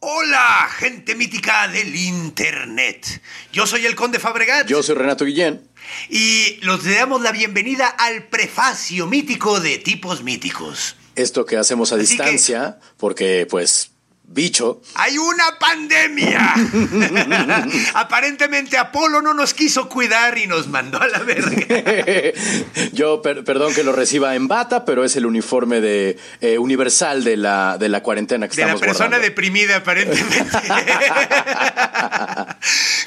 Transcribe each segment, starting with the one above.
Hola, gente mítica del Internet. Yo soy el Conde Fabregat. Yo soy Renato Guillén. Y los damos la bienvenida al prefacio mítico de tipos míticos. Esto que hacemos a Así distancia, porque pues bicho. ¡Hay una pandemia! Aparentemente Apolo no nos quiso cuidar y nos mandó a la verga. Yo, per- perdón que lo reciba en bata, pero es el uniforme de eh, universal de la, de la cuarentena que De la estamos persona guardando. deprimida, aparentemente.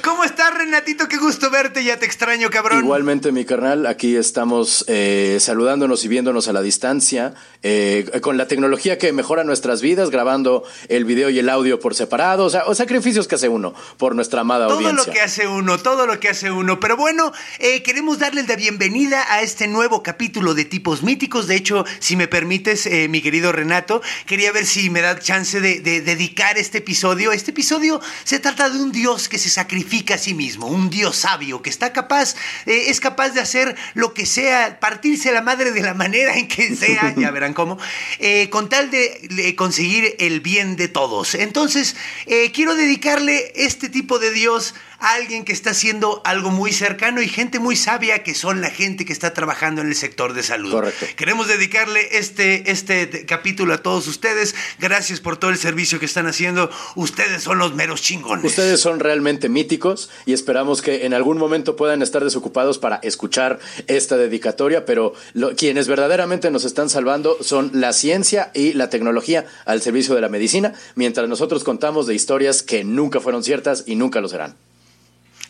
¿Cómo estás, Renatito? Qué gusto verte, ya te extraño, cabrón. Igualmente, mi carnal, aquí estamos eh, saludándonos y viéndonos a la distancia, eh, con la tecnología que mejora nuestras vidas, grabando el video y el audio por separado, o sea, o sacrificios que hace uno por nuestra amada Todo audiencia. lo que hace uno, todo lo que hace uno. Pero bueno, eh, queremos darles la bienvenida a este nuevo capítulo de tipos míticos. De hecho, si me permites, eh, mi querido Renato, quería ver si me da chance de, de dedicar este episodio. Este episodio se trata de un dios que se sacrifica a sí mismo, un dios sabio que está capaz, eh, es capaz de hacer lo que sea, partirse la madre de la manera en que sea, ya verán cómo, con tal de, de conseguir el bien de todos. Entonces, eh, quiero dedicarle este tipo de Dios a alguien que está haciendo algo muy cercano y gente muy sabia que son la gente que está trabajando en el sector de salud. Correcto. Queremos dedicarle este, este capítulo a todos ustedes. Gracias por todo el servicio que están haciendo. Ustedes son los meros chingones. Ustedes son realmente míticos y esperamos que en algún momento puedan estar desocupados para escuchar esta dedicatoria, pero lo- quienes verdaderamente nos están salvando son la ciencia y la tecnología al servicio de la medicina, mientras nosotros contamos de historias que nunca fueron ciertas y nunca lo serán.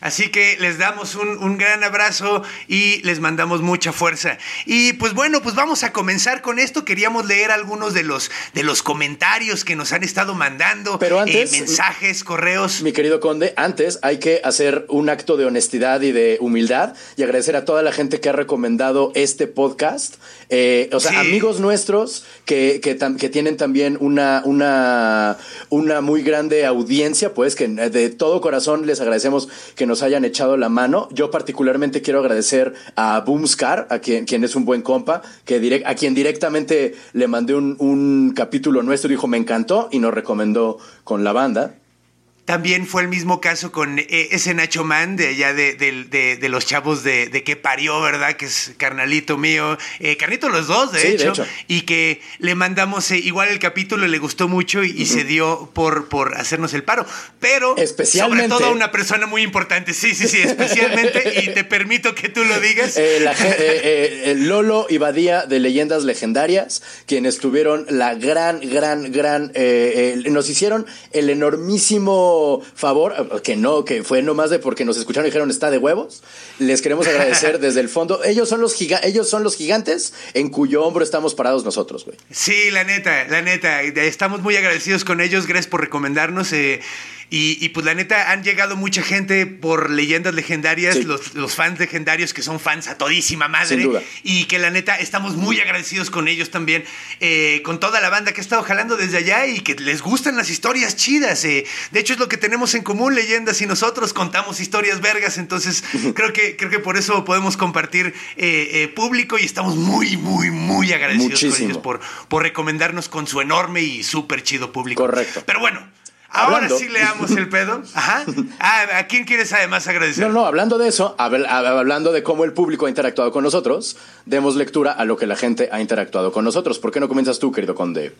Así que les damos un, un gran abrazo y les mandamos mucha fuerza. Y pues bueno, pues vamos a comenzar con esto. Queríamos leer algunos de los, de los comentarios que nos han estado mandando. Pero antes- eh, mensajes, correos. Mi querido conde, antes hay que hacer un acto de honestidad y de humildad y agradecer a toda la gente que ha recomendado este podcast. Eh, o sea, Sí. amigos nuestros que, que, que tienen también una, una, una muy grande audiencia, pues que de todo corazón les agradecemos que nos hayan echado la mano. Yo particularmente quiero agradecer a Boomscar, a quien, quien es un buen compa, que direct- a quien directamente le mandé un, un capítulo nuestro dijo me encantó y nos recomendó con la banda. También fue el mismo caso con eh, ese Nacho Man de allá de, de- de- de los chavos de, de que parió, ¿verdad? Que es carnalito mío. Eh, carnito los dos, de, hecho. Y que le mandamos eh, igual el capítulo, le gustó mucho y, y se dio por, por hacernos el paro. Pero Especialmente- sobre todo a una persona muy importante. Sí, sí, sí, especialmente. y te permito que tú lo digas. Eh, la eh, eh, Lolo y Badía de Leyendas Legendarias, quienes tuvieron la gran, gran, gran, nos hicieron el enormísimo favor, eh, que no, que fue nomás de porque nos escucharon y dijeron está de huevos. Les queremos agradecer desde el fondo. Ellos son los giga- ellos son los gigantes en cuyo hombro estamos parados nosotros, güey. Sí, la neta, la neta. Estamos muy agradecidos con ellos. Gracias por recomendarnos. eh, y, y, pues la neta, han llegado mucha gente por leyendas legendarias, Sí. los, los fans legendarios que son fans a todísima madre. Sin duda. Y que la neta, estamos muy agradecidos con ellos también, eh, con toda la banda que ha estado jalando desde allá y que les gustan las historias chidas. eh. De hecho, es lo que tenemos en común, leyendas y nosotros contamos historias vergas. Entonces, creo que, creo que por eso podemos compartir eh, eh, público y estamos muy, muy, muy agradecidos con ellos por, por recomendarnos con su enorme y súper chido público. Correcto. Pero bueno, ahora Hablando- sí leamos el pedo. Ajá. Ah, ¿A quién quieres además agradecer? No, no, hablando de eso, habl- hab- hablando de cómo el público ha interactuado con nosotros, demos lectura a lo que la gente ha interactuado con nosotros. ¿Por qué no comienzas tú, querido conde?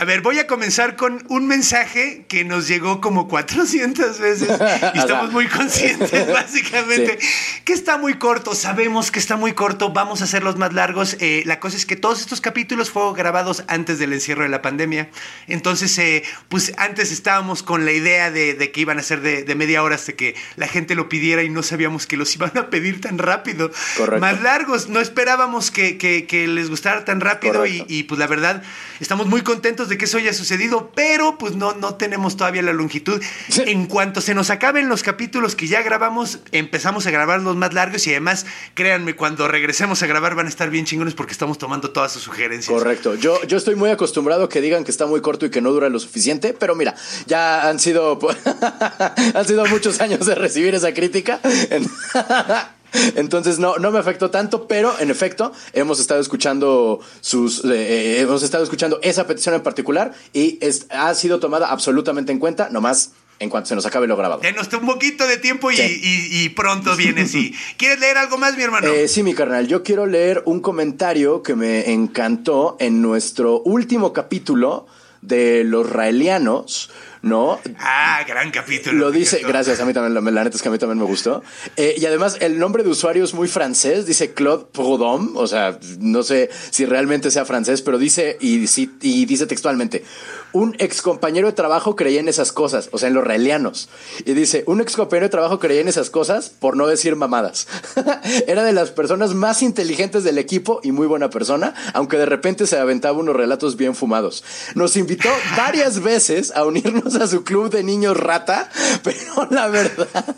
A ver, voy a comenzar con un mensaje que nos llegó como 400 veces y estamos muy conscientes, básicamente, que está muy corto. Sabemos que está muy corto, vamos a hacerlos más largos. Eh, la cosa es que todos estos capítulos fueron grabados antes del encierro de la pandemia. Entonces, eh, pues antes estábamos con la idea de, de que iban a ser de, de media hora hasta que la gente lo pidiera y no sabíamos que los iban a pedir tan rápido. Correcto. Más largos, no esperábamos que, que- que les gustara tan rápido y, y, pues la verdad, estamos muy contentos de que eso haya sucedido, pero pues no, no tenemos todavía la longitud. En cuanto se nos acaben los capítulos que ya grabamos, empezamos a grabar los más largos y además, créanme, cuando regresemos a grabar van a estar bien chingones porque estamos tomando todas sus sugerencias. Correcto. Yo, yo estoy muy acostumbrado a que digan que está muy corto y que no dura lo suficiente, pero mira, ya han sido, han sido muchos años de recibir esa crítica. Entonces no, no me afectó tanto, pero en efecto hemos estado escuchando sus, eh, eh, hemos estado escuchando esa petición en particular y ha sido tomada absolutamente en cuenta, nomás en cuanto se nos acabe lo grabado. Denos un poquito de tiempo y, pronto viene, sí. ¿Quieres leer algo más, mi hermano? Eh, sí, mi carnal. Yo quiero leer un comentario que me encantó en nuestro último capítulo de los raelianos ¿no? Ah, gran capítulo. Lo dice, gracias, a mí también, la, neta es que a mí también me gustó. Eh, y además, el nombre de usuario es muy francés, dice Claude Proudhon, o sea, no sé si realmente sea francés, pero dice, y, y dice textualmente, un ex compañero de trabajo creía en esas cosas, o sea, en los raelianos. Y dice, un ex compañero de trabajo creía en esas cosas, por no decir mamadas. Era de las personas más inteligentes del equipo y muy buena persona, aunque de repente se aventaba unos relatos bien fumados. Nos invitó varias veces a unirnos a su club de niños rata, pero la verdad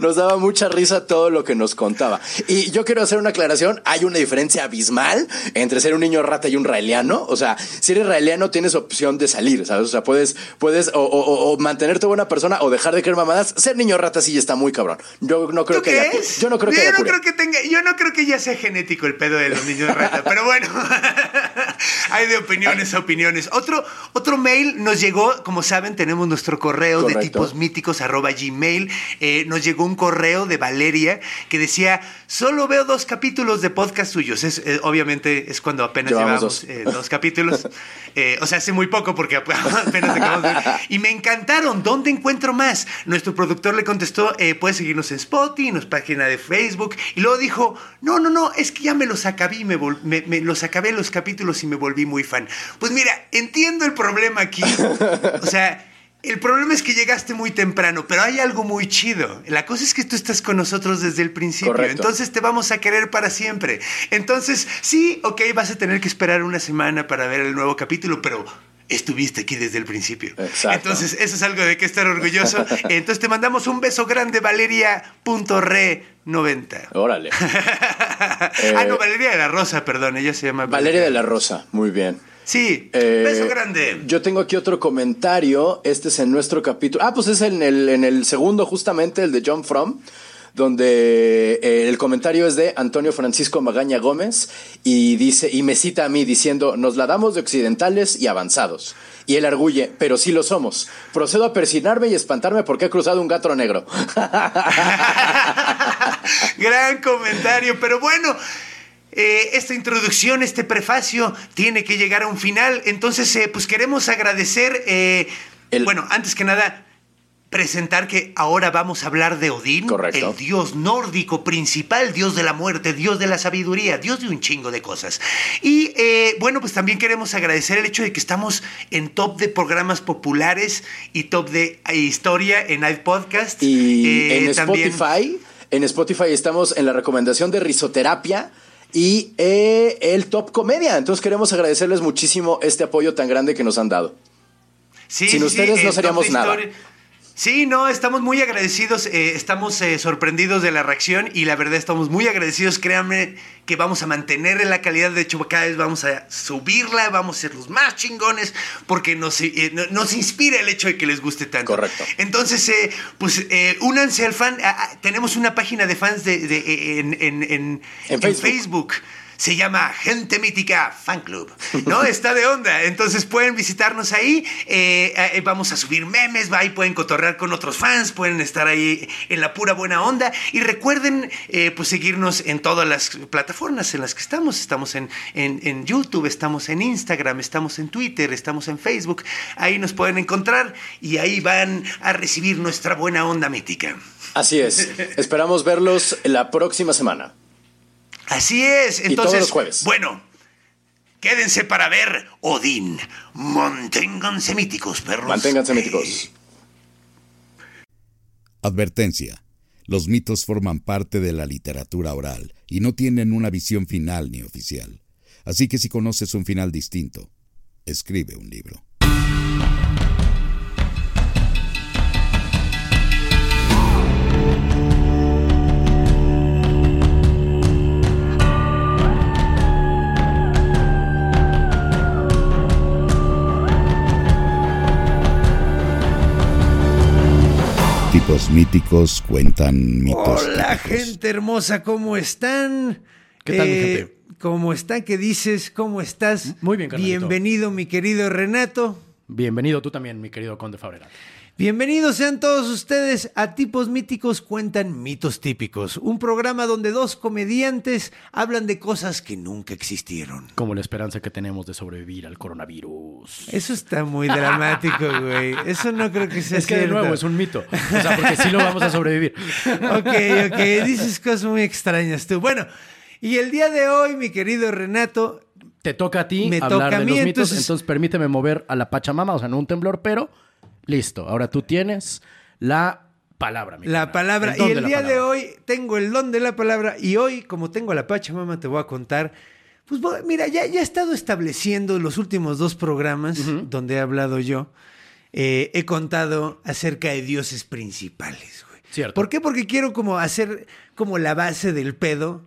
nos daba mucha risa todo lo que nos contaba. Y yo quiero hacer una aclaración. Hay una diferencia abismal entre ser un niño rata y un raeliano. O sea, si eres raeliano tienes opción de salir, ¿sabes? O sea, puedes, puedes o, mantenerte buena persona o dejar de creer mamadas. Ser niño rata sí está muy cabrón. Yo no creo que yo no creo que, yo no creo que tenga, yo no creo que ya sea genético el pedo de los niños rata, pero bueno. hay de opiniones a opiniones. Otro, otro mail nos llegó, como saben, tenemos nuestro correo de tipos míticos arroba gmail. Eh, nos llegó un correo de Valeria que decía, solo veo dos capítulos de podcast suyos. Es, eh, obviamente es cuando apenas llevamos, dos. Eh, capítulos. Eh, o sea, hace muy poco porque apenas acabamos de ver. Y me encantaron. ¿Dónde encuentro más? Nuestro productor le contestó, puedes seguirnos en Spotify, en nuestra página de Facebook. Y luego dijo, no, no, no, es que ya me los acabé, me, me los acabé los capítulos y me volví muy fan. Pues mira, entiendo el problema aquí. O sea... El problema es que llegaste muy temprano, pero hay algo muy chido. La cosa es que tú estás con nosotros desde el principio, entonces te vamos a querer para siempre. Entonces, sí, ok, vas a tener que esperar una semana para ver el nuevo capítulo, pero estuviste aquí desde el principio. Exacto. Entonces, eso es algo de que estar orgulloso. Entonces, te mandamos un beso grande, Valeria.re90. Órale. ah, no, Valeria de la Rosa, perdón, ella se llama. Valeria de la Rosa, muy bien. Sí, eh, beso grande. Yo tengo aquí otro comentario. Este es en nuestro capítulo. Ah, pues es en el, en el segundo, justamente, el de John Fromm donde eh, el comentario es de Antonio Francisco Magaña Gómez y dice y me cita a mí diciendo nos la damos de occidentales y avanzados. Y él arguye, pero sí lo somos. Procedo a persinarme y espantarme porque he cruzado un gato negro. Gran comentario, pero bueno. Eh, esta introducción, este prefacio, tiene que llegar a un final. Entonces, eh, pues queremos agradecer, eh, bueno, antes que nada, presentar que ahora vamos a hablar de Odín, el dios nórdico principal, dios de la muerte, dios de la sabiduría, dios de un chingo de cosas. Y bueno, pues también queremos agradecer el hecho de que estamos en top de programas populares y top de historia en iPodcast. Y en Spotify, en Spotify estamos en la recomendación de risoterapia y eh, el Top Comedia. Entonces queremos agradecerles muchísimo este apoyo tan grande que nos han dado. Sin ustedes no seríamos nada. Sí, no, estamos muy agradecidos, eh, estamos eh, sorprendidos de la reacción y la verdad estamos muy agradecidos. Créanme que vamos a mantener la calidad, de hecho cada vez vamos a subirla, vamos a ser los más chingones porque nos, eh, nos inspira el hecho de que les guste tanto. Correcto. Entonces, pues únanse al fan, ah, ah, tenemos una página de fans de, en, Facebook se llama Gente Mítica Fan Club, ¿no? Está de onda, entonces pueden visitarnos ahí, eh, eh, vamos a subir memes, ahí pueden cotorrear con otros fans, pueden estar ahí en la pura buena onda y recuerden eh, pues seguirnos en todas las plataformas en las que estamos, estamos en, en, YouTube, estamos en Instagram, estamos en Twitter, estamos en Facebook, ahí nos pueden encontrar y ahí van a recibir nuestra buena onda mítica. Así es, esperamos verlos la próxima semana. Así es. Entonces, bueno, quédense para ver Odín. Manténganse míticos, perros. Manténganse míticos. Advertencia. Los mitos forman parte de la literatura oral y no tienen una visión final ni oficial. Así que si conoces un final distinto, escribe un libro. Tipos míticos cuentan mitos. Hola, típicos. gente hermosa, ¿cómo están? ¿Qué tal, mi Eh, gente? ¿Cómo están? ¿Qué dices? ¿Cómo estás? Muy bien, carnalito. Bienvenido, mi querido Renato. Bienvenido tú también, mi querido Conde Fabregat. Bienvenidos sean todos ustedes a Tipos Míticos Cuentan Mitos Típicos, un programa donde dos comediantes hablan de cosas que nunca existieron. Como la esperanza que tenemos de sobrevivir al coronavirus. Eso está muy dramático, güey. Eso no creo que sea Es que de nuevo es un mito. O sea, porque sí lo vamos a sobrevivir. Ok, ok, dices cosas muy extrañas tú. Bueno, y el día de hoy, mi querido Renato, Te toca a ti Me hablar toca a de mí, los mitos, entonces- entonces... permíteme mover a la Pachamama, o sea, no un temblor, pero listo. Ahora tú tienes la palabra, mi la palabra. y el día de hoy tengo el don de la palabra. Y hoy, como tengo a la Pachamama, te voy a contar. Pues voy- mira, ya, ya he estado estableciendo los últimos dos programas donde he hablado yo. eh, he contado acerca de dioses principales, güey. Cierto. ¿Por qué? Porque quiero como hacer como la base del pedo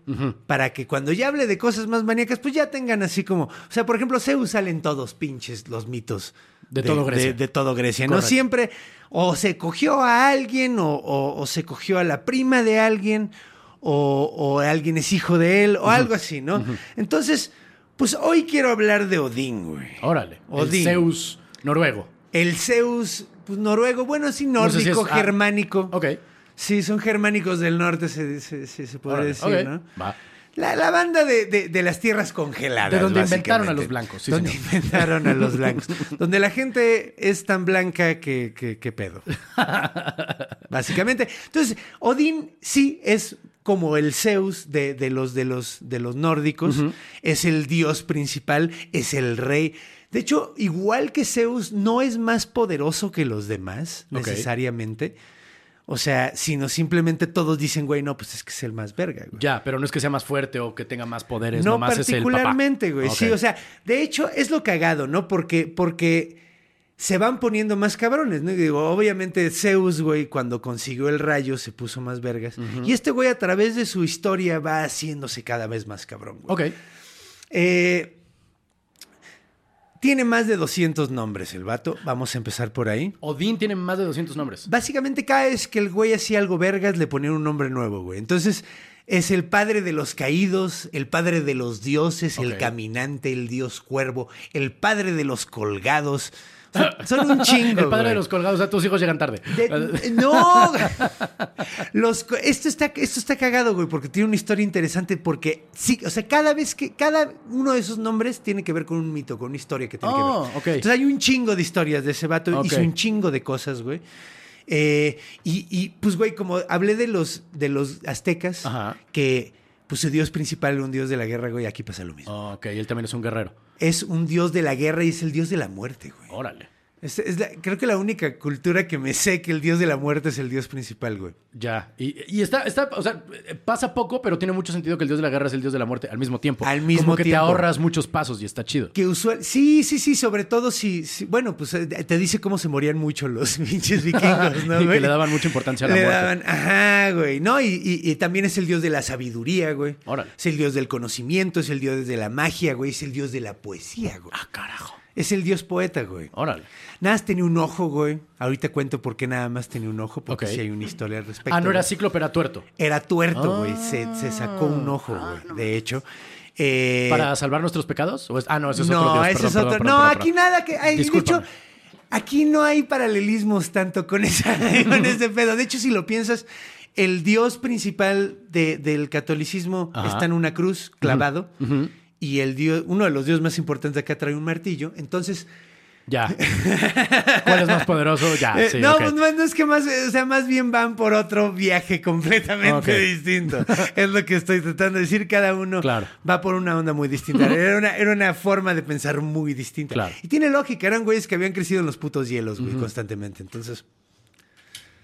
para que cuando ya hable de cosas más maníacas, pues ya tengan así como, o sea, por ejemplo, Zeus salen todos pinches los mitos De todo Grecia. de, de todo Grecia, ¿no? Siempre o se cogió a alguien o, o- o se cogió a la prima de alguien o, o alguien es hijo de él o algo así, ¿no? Entonces, pues hoy quiero hablar de Odín, güey. Órale. Odín. El Zeus noruego. El Zeus, pues noruego, bueno, sí, No sé si nórdico, es- ah, germánico. Ok. Sí, son germánicos del norte, se, se, se- se podría Órale, decir. ¿no? Va. La, la banda de, de- de las tierras congeladas. De donde inventaron a los blancos, sí, donde señor. inventaron a los blancos. donde la gente es tan blanca que, que, que pedo. básicamente. Entonces, Odín sí es como el Zeus de, de los, de, los, de los nórdicos. Es el dios principal, es el rey. De hecho, igual que Zeus, no es más poderoso que los demás, necesariamente. O sea, sino simplemente todos dicen, güey, no, pues es que es el más verga, güey. Ya, pero no es que sea más fuerte o que tenga más poderes, No nomás es el papá. particularmente, güey. Sí, o sea, de hecho es lo cagado, ¿no? Porque, porque se van poniendo más cabrones, ¿no? Y digo, obviamente Zeus, güey, cuando consiguió el rayo se puso más vergas. Y este güey a través de su historia va haciéndose cada vez más cabrón, güey. Ok. Eh, tiene más de 200 nombres el vato. Vamos a empezar por ahí. Odín tiene más de 200 nombres. Básicamente cada vez que el güey hacía algo vergas le ponían un nombre nuevo, güey. Entonces es el padre de los caídos, el padre de los dioses, el caminante, el dios cuervo, el padre de los colgados. Son un chingo. El padre güey. de los colgados, o sea, tus hijos llegan tarde. De- no, los, esto, está, esto está cagado, güey, porque tiene una historia interesante. Porque sí, o sea, cada vez que cada uno de esos nombres tiene que ver con un mito, con una historia que tiene Oh, que ver. ok. Entonces hay un chingo de historias de ese vato, Ok. hizo un chingo de cosas, güey. Eh, y, y, pues, güey, como hablé de los, de los aztecas, Ajá. que pues su dios principal era un dios de la guerra, güey, aquí pasa lo mismo. Oh, ok, él también es un guerrero. Es un dios de la guerra y es el dios de la muerte, güey. Órale. Es, es la- creo que la única cultura que me sé que el dios de la muerte es el dios principal, güey. Ya. Y, y está, está, o sea, pasa poco, pero tiene mucho sentido que el dios de la guerra es el dios de la muerte al mismo tiempo. Al mismo Como que tiempo. te ahorras muchos pasos y está chido. Que usual, sí, sí, sí, sobre todo si, si- bueno, pues eh, te dice cómo se morían mucho los pinches vikingos, ¿no? y güey? que le daban mucha importancia a la Le muerte. daban, ajá, güey, ¿no? Y, y- y también es el dios de la sabiduría, güey. Órale. Es el dios del conocimiento, es el dios de la magia, güey, es el dios de la poesía, güey. Ah, carajo. Es el dios poeta, güey. Órale. Nada más tenía un ojo, güey. Ahorita cuento por qué nada más tenía un ojo, porque Ok. sí hay una historia al respecto. Ah, no era cíclope, era tuerto. Era tuerto, güey. Ah. Se, se sacó un ojo, güey. de hecho. Eh, ¿Para salvar nuestros pecados? ¿O es- Ah, no, ese es no, otro dios. ese Perdón, es otro. perdón, no, perdón, aquí perdón. nada que. ay, de hecho, aquí no hay paralelismos tanto con, esa, con ese pedo. De hecho, si lo piensas, el dios principal de- del catolicismo Ajá. está en una cruz clavado. Y el dios, uno de los dioses más importantes acá trae un martillo. Entonces. Ya. ¿Cuál es más poderoso? Ya, eh, sí, no, ok. pues no, no es que más, o sea, más bien van por otro viaje completamente distinto. Es lo que estoy tratando de decir. Cada uno Claro. va por una onda muy distinta. Era una, era una forma de pensar muy distinta. Claro. Y tiene lógica. Eran güeyes que habían crecido en los putos hielos, güey, constantemente. Entonces.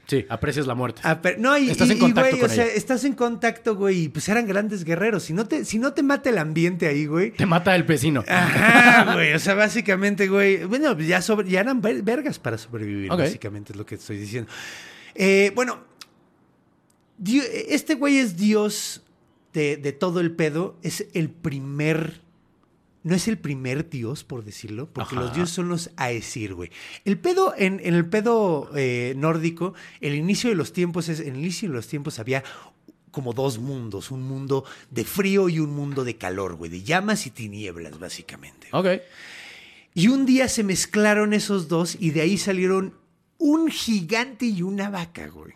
Sí, aprecias la muerte. Ah, no, y, Estás en y, contacto güey, con o sea, ella. estás en contacto, güey, y pues eran grandes guerreros. Si no te, si no te mata el ambiente ahí, güey. Te mata el vecino. Ajá, güey. O sea, básicamente, güey. Bueno, ya, sobre, ya eran ver- vergas para sobrevivir, básicamente es lo que estoy diciendo. Eh, bueno, este güey es Dios de, de todo el pedo. Es el primer. No es el primer dios, por decirlo, porque Ajá. los dioses son los Aesir, güey. El pedo, en, en el pedo eh, nórdico, el inicio de los tiempos es. En el inicio de los tiempos había como dos mundos: un mundo de frío y un mundo de calor, güey, de llamas y tinieblas, básicamente. Ok. Y un día se mezclaron esos dos y de ahí salieron un gigante y una vaca, güey.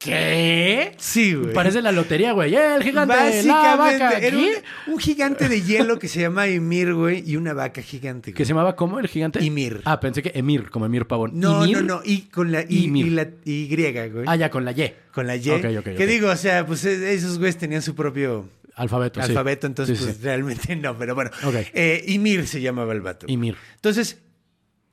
¿Qué? Sí, güey. Parece la lotería, güey. ¡Eh, el gigante! ¡La Básicamente, vaca! era ¿Qué? un, un gigante de hielo que se llama Ymir, güey, y una vaca gigante. ¿Que güey. se llamaba cómo el gigante? Ymir. Ah, pensé que Emir, como Emir Pavón. No, ¿Ymir? no, no, y con la y, la y, güey. Ah, ya, con la Y. Con la Y. Ok, ok, que ok. digo, o sea, pues eh, esos güeyes tenían su propio Alfabeto, sí. alfabeto, entonces Sí, pues sí. realmente no, pero bueno. Ok. Eh, Ymir se llamaba el vato. Ymir. Entonces,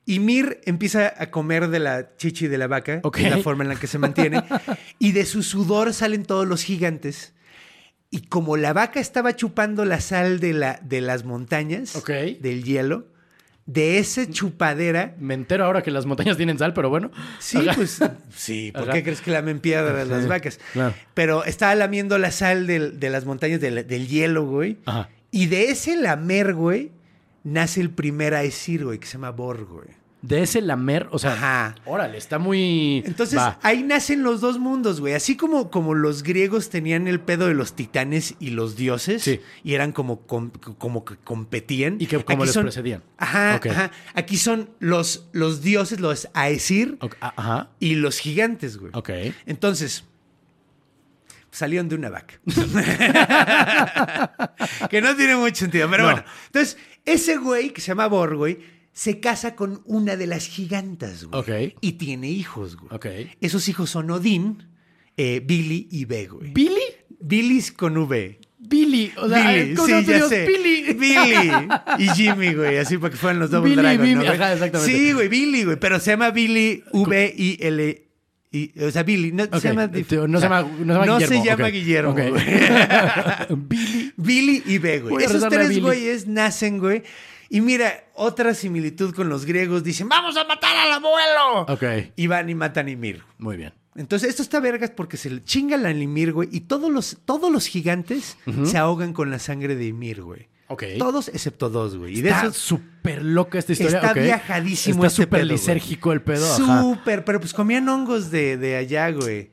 Ymir empieza a comer de la chichi de la vaca, Ok. que es la forma en la que se mantiene, y de su sudor salen todos los gigantes. Y como la vaca estaba chupando la sal de, la, de las montañas, del hielo, de esa chupadera, Me entero ahora que las montañas tienen sal, pero bueno. sí, Ajá. pues sí, ¿por Ajá. qué crees que lamen piedras las vacas? claro. Pero estaba lamiendo la sal del- de las montañas del, del hielo, güey. Ajá. Y de ese lamer, güey, nace el primer Aesir, güey, que se llama Borg, güey. De ese lamer, o sea, Ajá. órale, está muy... Entonces, Va. ahí nacen los dos mundos, güey. Así como, como los griegos tenían el pedo de los titanes y los dioses, Sí. y eran como, com- como que competían. Y que como Aquí les precedían. Ajá, ajá. Aquí son los, los dioses, los Aesir, Ajá. y los gigantes, güey. Ok. Entonces, salieron de una vaca. que no tiene mucho sentido, pero No. bueno. Entonces, ese güey que se llama Bor, güey, se casa con una de las gigantas, güey. Ok. Y tiene hijos, güey. Ok. Esos hijos son Odín, eh, Billy y B, güey. ¿Billy? Billy con V. Billy. O sea, Billy, ¿cómo sí, ya Dios? sé. Billy. Billy y Jimmy, güey, así para que fueran los Double Billy, Dragon, Billy, ¿no, ajá, exactamente. Sí, güey, Billy, güey, pero se llama Billy V I L I, o sea, Billy, no se llama no se llama- no se llama no Guillermo, se llama. Billy. Billy y B, güey. Esos tres güeyes nacen, güey. Y mira, otra similitud con los griegos. Dicen, vamos a matar al abuelo. Ok. Y van y matan a Ymir. Muy bien. Entonces, esto está vergas porque se le chinga la Ymir, güey. Y todos los, todos los gigantes se ahogan con la sangre de Ymir, güey. Ok. Todos excepto dos, güey. Y de Está esos súper loca esta historia. Está ok. viajadísimo Está este pedo, güey. lisérgico el pedo. Súper, pero pues comían hongos de, de allá, güey.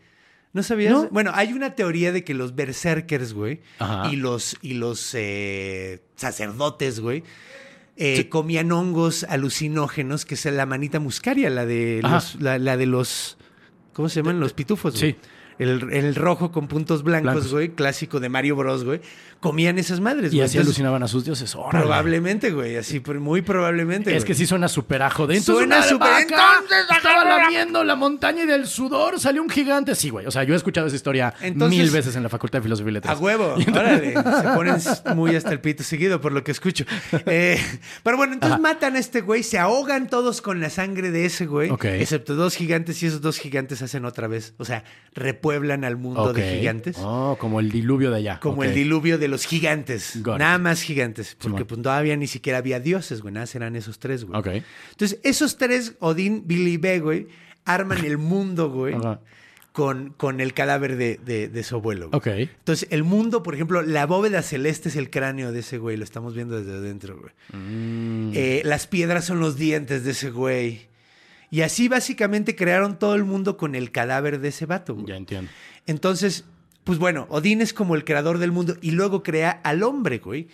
¿No sabías? ¿No? Bueno, hay una teoría de que los berserkers, güey, Ajá. y los, y los eh, sacerdotes, güey, eh, comían hongos alucinógenos, que es la manita muscaria, la de los, la, la de los, ¿cómo se llaman? Los pitufos, güey. Sí. El, el rojo con puntos blancos, Blancos. güey, clásico de Mario Bros, güey. Comían esas madres, Y güey. así Entonces, alucinaban a sus dioses. Órale. Probablemente, güey, así, muy probablemente. Es güey. que sí suena súper ajo. De Suena súper- entonces, Estaba lamiendo la montaña y del sudor salió un gigante. Sí, güey. O sea, yo he escuchado esa historia Entonces- mil veces en la Facultad de Filosofía y A Letras. huevo, órale. Se ponen muy hasta el pito seguido, por lo que escucho. Eh, pero bueno, entonces Ajá. matan a este güey, se ahogan todos con la sangre de ese güey. Ok. Excepto dos gigantes, y esos dos gigantes hacen otra vez. O sea, repueblan al mundo de gigantes. Oh, como el diluvio de allá. Como el diluvio de los gigantes. Got it. Nada más gigantes. Porque pues todavía ni siquiera había dioses, güey. Nada, eran esos tres, güey. Ok. Entonces, esos tres, Odín, Billy y B, güey, arman el mundo, güey, con, con el cadáver de, de- de su abuelo. güey. Ok. Entonces, el mundo, por ejemplo, la bóveda celeste es el cráneo de ese güey. Lo estamos viendo desde adentro, güey. Mm. Eh, las piedras son los dientes de ese güey. Y así básicamente crearon todo el mundo con el cadáver de ese vato, güey. Ya entiendo. Entonces, pues bueno, Odín es como el creador del mundo y luego crea al hombre, güey.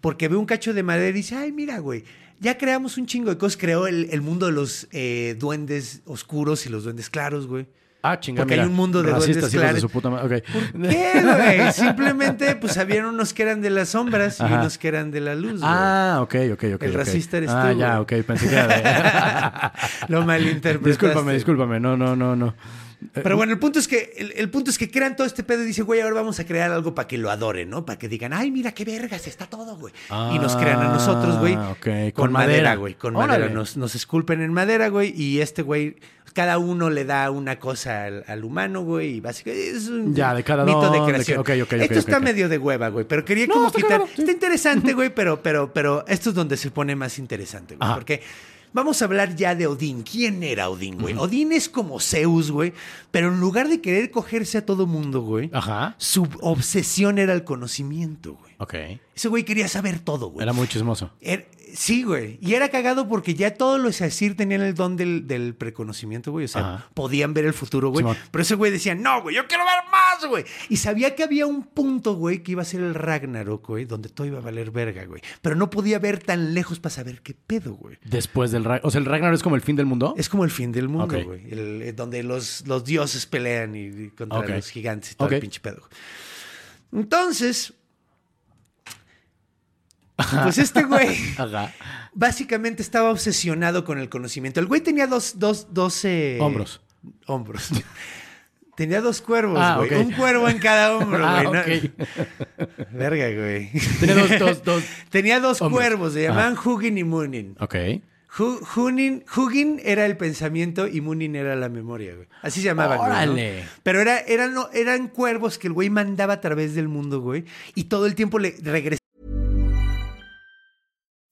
Porque ve un cacho de madera y dice, ay, mira, güey, ya creamos un chingo de cosas. Creó el, el mundo de los eh, duendes oscuros y los duendes claros, güey. Ah, chingada. Porque hay un mundo de Racistas, duendes hijos de claros. su puta madre. Ok. ¿Qué, güey? Simplemente, pues habían unos que eran de las sombras y unos que eran de la luz, güey. Ah, ok, ok, ok. El racista eres ah, tú, ya, güey. ok. Pensé que era de... Lo malinterpretaste. discúlpame, discúlpame. No, no, no, no. Pero bueno, el punto es que el, el punto es que crean todo este pedo y dicen, güey, ahora vamos a crear algo para que lo adoren, ¿no? Para que digan, ay, mira qué vergas, está todo, güey. y nos crean a nosotros, güey, Ah, ok, con, con madera, madera. güey, con Órale. madera. Nos, nos esculpen en madera, güey, y este güey, cada uno le da una cosa al, al humano, güey, y básicamente es un Ya, de cada mito don, de creación. Esto está medio de hueva, güey, pero quería No, como está quitar. claro, sí. Está interesante, güey, pero, pero, pero esto es donde se pone más interesante, güey, porque Vamos a hablar ya de Odín. ¿Quién era Odín, güey? Odín es como Zeus, güey, pero en lugar de querer cogerse a todo mundo, güey, Ajá. su obsesión era el conocimiento, güey. Ok. Ese güey quería saber todo, güey. Era muy chismoso. Er- sí, güey. Y era cagado porque ya todos los Asir tenían el don del, del preconocimiento, güey. O sea, Ajá. podían ver el futuro, güey. Pero ese güey decía, no, güey, yo quiero ver más, güey. Y sabía que había un punto, güey, que iba a ser el Ragnarok, güey, donde todo iba a valer verga, güey. Pero no podía ver tan lejos para saber qué pedo, güey. Después del Ragnarok. O sea, el Ragnarok es como el fin del mundo. Es como el fin del mundo, güey. El- eh, donde los, los dioses pelean y, y contra los gigantes y todo el pinche pedo. Entonces, pues este güey Ajá. básicamente estaba obsesionado con el conocimiento. El güey tenía dos, dos, dos eh, Hombros. Hombros. tenía dos cuervos, Ah, güey. Un cuervo en cada hombro, Ah, güey. Verga, güey. Tenía dos, dos, dos. Tenía dos hombros. cuervos, se llamaban Hugin y Munin. Ok. Hu- Hunin- Hugin era el pensamiento y Munin era la memoria, güey. Así se llamaban, güey, ¿no? Órale. Pero era, eran, eran cuervos que el güey mandaba a través del mundo, güey. Y todo el tiempo le regresaba.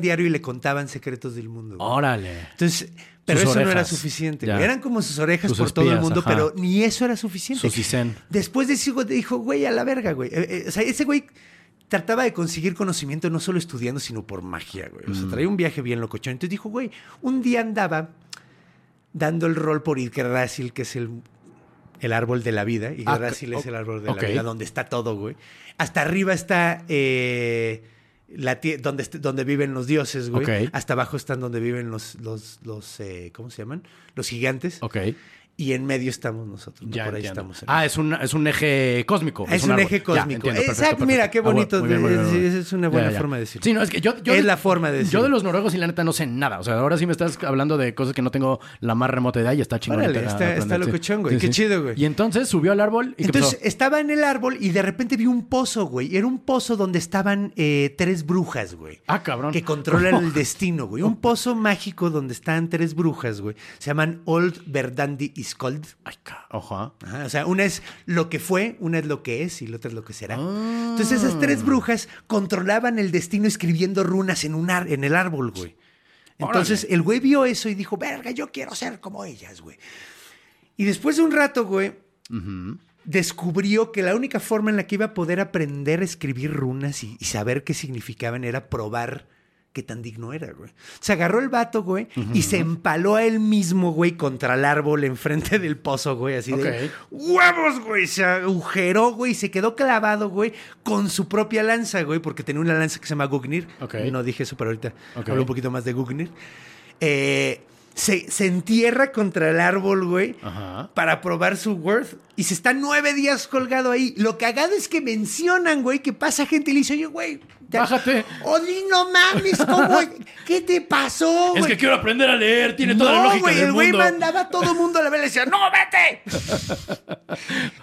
Diario y le contaban secretos del mundo. güey. Órale. Entonces, pero Sus eso no era suficiente. Güey. Eran como sus orejas Sus por todo el mundo, ajá. pero ni eso era suficiente. Sus isen. Después de eso dijo, güey, a la verga, güey. Eh, eh, o sea, ese güey trataba de conseguir conocimiento no solo estudiando, sino por magia, güey. Mm. O sea, traía un viaje bien locochón. Entonces dijo, güey, un día andaba dando el rol por Yggdrasil, que es el, el árbol de la vida. Yggdrasil Ah, es el árbol de la vida, donde está todo, güey. Hasta arriba está eh, la donde, donde viven los dioses, güey. Ok. Hasta abajo están donde viven los, los, los eh, ¿cómo se llaman? Los gigantes. Ok. Y en medio estamos nosotros. ¿no? Ya por ahí entiendo. estamos. Ah, es un, es un eje cósmico. Es un árbol. eje Ya, cósmico. entiendo, perfecto, Exacto, mira, qué. Ah, bonito. bien. Es- una buena forma de decirlo. Sí, no, es que yo... yo Es de- la forma de decirlo. Yo de los noruegos y la neta no sé nada. O sea, ahora sí me estás hablando de cosas que no tengo la más remota idea y está chingón. Órale, está- está sí. locochón, güey. Qué chido, güey. Y entonces subió al árbol y ¿qué Entonces estaba en el árbol y de repente vio un pozo, güey. Era un pozo donde estaban eh, tres brujas, güey. Ah, cabrón. Que controlan el destino, güey. Un pozo mágico donde están tres brujas, güey. Se llaman Old Verdandi y Ay, ca- Ojo. Ajá, o sea, una es lo que fue, una es lo que es y la otra es lo que será. Ah. Entonces esas tres brujas controlaban el destino escribiendo runas en, un en el árbol, güey. Entonces el güey vio eso y dijo, verga, yo quiero ser como ellas, güey. Y después de un rato, güey, descubrió que la única forma en la que iba a poder aprender a escribir runas y, y saber qué significaban era probar qué tan digno era, güey. Se agarró el vato, güey, y se empaló a él mismo, güey, contra el árbol enfrente del pozo, güey, así de huevos, güey. Se agujeró, güey, y se quedó clavado, güey, con su propia lanza, güey, porque tenía una lanza que se llama Gugnir. Ok. No dije eso, pero ahorita Ok. hablo un poquito más de Gugnir. Eh, se, se entierra contra el árbol, güey, Ajá. para probar su worth. Y se está nueve días colgado ahí. Lo cagado es que mencionan, güey, que pasa gente y le dice, oye, güey. Bájate. Odín, no mames, ¿cómo? ¿Qué te pasó, Es que quiero aprender a leer. Tiene toda la no, lógica güey, del el güey mandaba a todo mundo a la vez y le decía, ¡No, vete!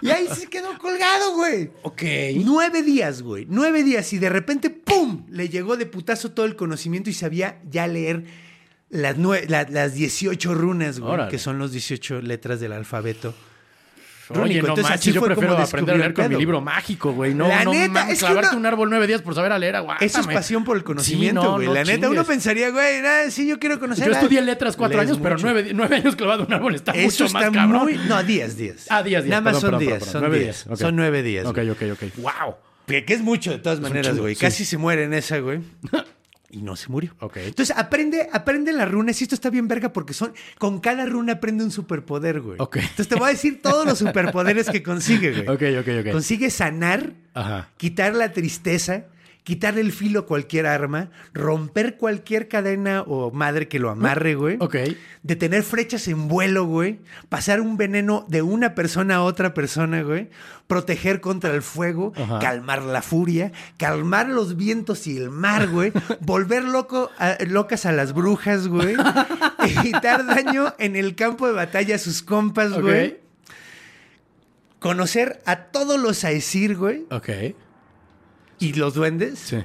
y ahí se quedó colgado, güey. Ok. Nueve días, güey. Nueve días. Y de repente, ¡pum! Le llegó de putazo todo el conocimiento y sabía ya leer las, nue- la- las 18 runas, güey, Órale. que son los 18 letras del alfabeto. Oye, rúnico. no Entonces, manches, así yo fue como prefiero aprender a leer con mi libro mágico, güey. No, La no neta, es que clavarte uno- un árbol nueve días por saber a leer, aguántame. Eso es pasión por el conocimiento, Sí, no, güey. no la neta, uno pensaría, güey, nada, sí, yo quiero conocer. Yo ah, estudié letras cuatro lees años, pero mucho. nueve, nueve años clavado un árbol está Eso mucho está más cabrón. muy... No, días, días. Ah, días, días. Nada más Perdón, son perdón, días, perdón, son nueve días. días, ok. Son nueve días. Ok, güey. ok, ok. Wow. Que que es mucho, de todas maneras, chingo, güey. sí. Casi se muere en esa, güey. Y no se murió. Ok. Entonces aprende, aprende las runas y esto está bien verga porque son, con cada runa aprende un superpoder, güey. Ok. Entonces te voy a decir todos los superpoderes que consigue, güey. Ok, ok, ok. Consigue sanar, Ajá. quitar la tristeza, quitarle el filo a cualquier arma, romper cualquier cadena o madre que lo amarre, güey. Ok. Detener flechas en vuelo, güey. Pasar un veneno de una persona a otra persona, güey. Proteger contra el fuego, Ajá. calmar la furia, calmar los vientos y el mar, güey. volver loco a- locas a las brujas, güey. Evitar daño en el campo de batalla a sus compas, Ok. güey. Conocer a todos los Aesir, güey. Ok. Y los duendes. Sí.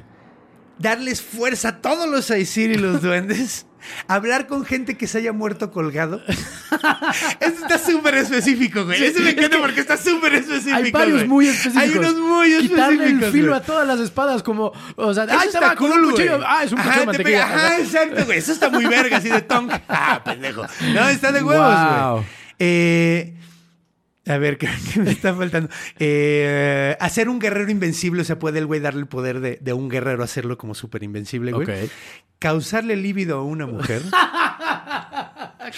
Darles fuerza a todos los Aesir y los duendes. Hablar con gente que se haya muerto colgado. Eso está súper específico, güey. Eso me encanta porque está súper específico. Hay varios güey. muy específicos. Hay unos muy específicos. Quitarle el filo güey. a todas las espadas como... O sea, Eso ¡ay, te va está cool, un cuchillo! güey. ¡Ah, es un cuchillo de Ajá, mantequilla! pega- Ajá, exacto, güey. Eso está muy verga, así de tonk. Ah, pendejo. No, está de huevos, güey. Wow. Eh, a ver, ¿qué, qué me está faltando? Eh, hacer un guerrero invencible, o sea, puede el güey darle el poder de, de un guerrero hacerlo como súper invencible, güey. Ok. Causarle líbido a una mujer.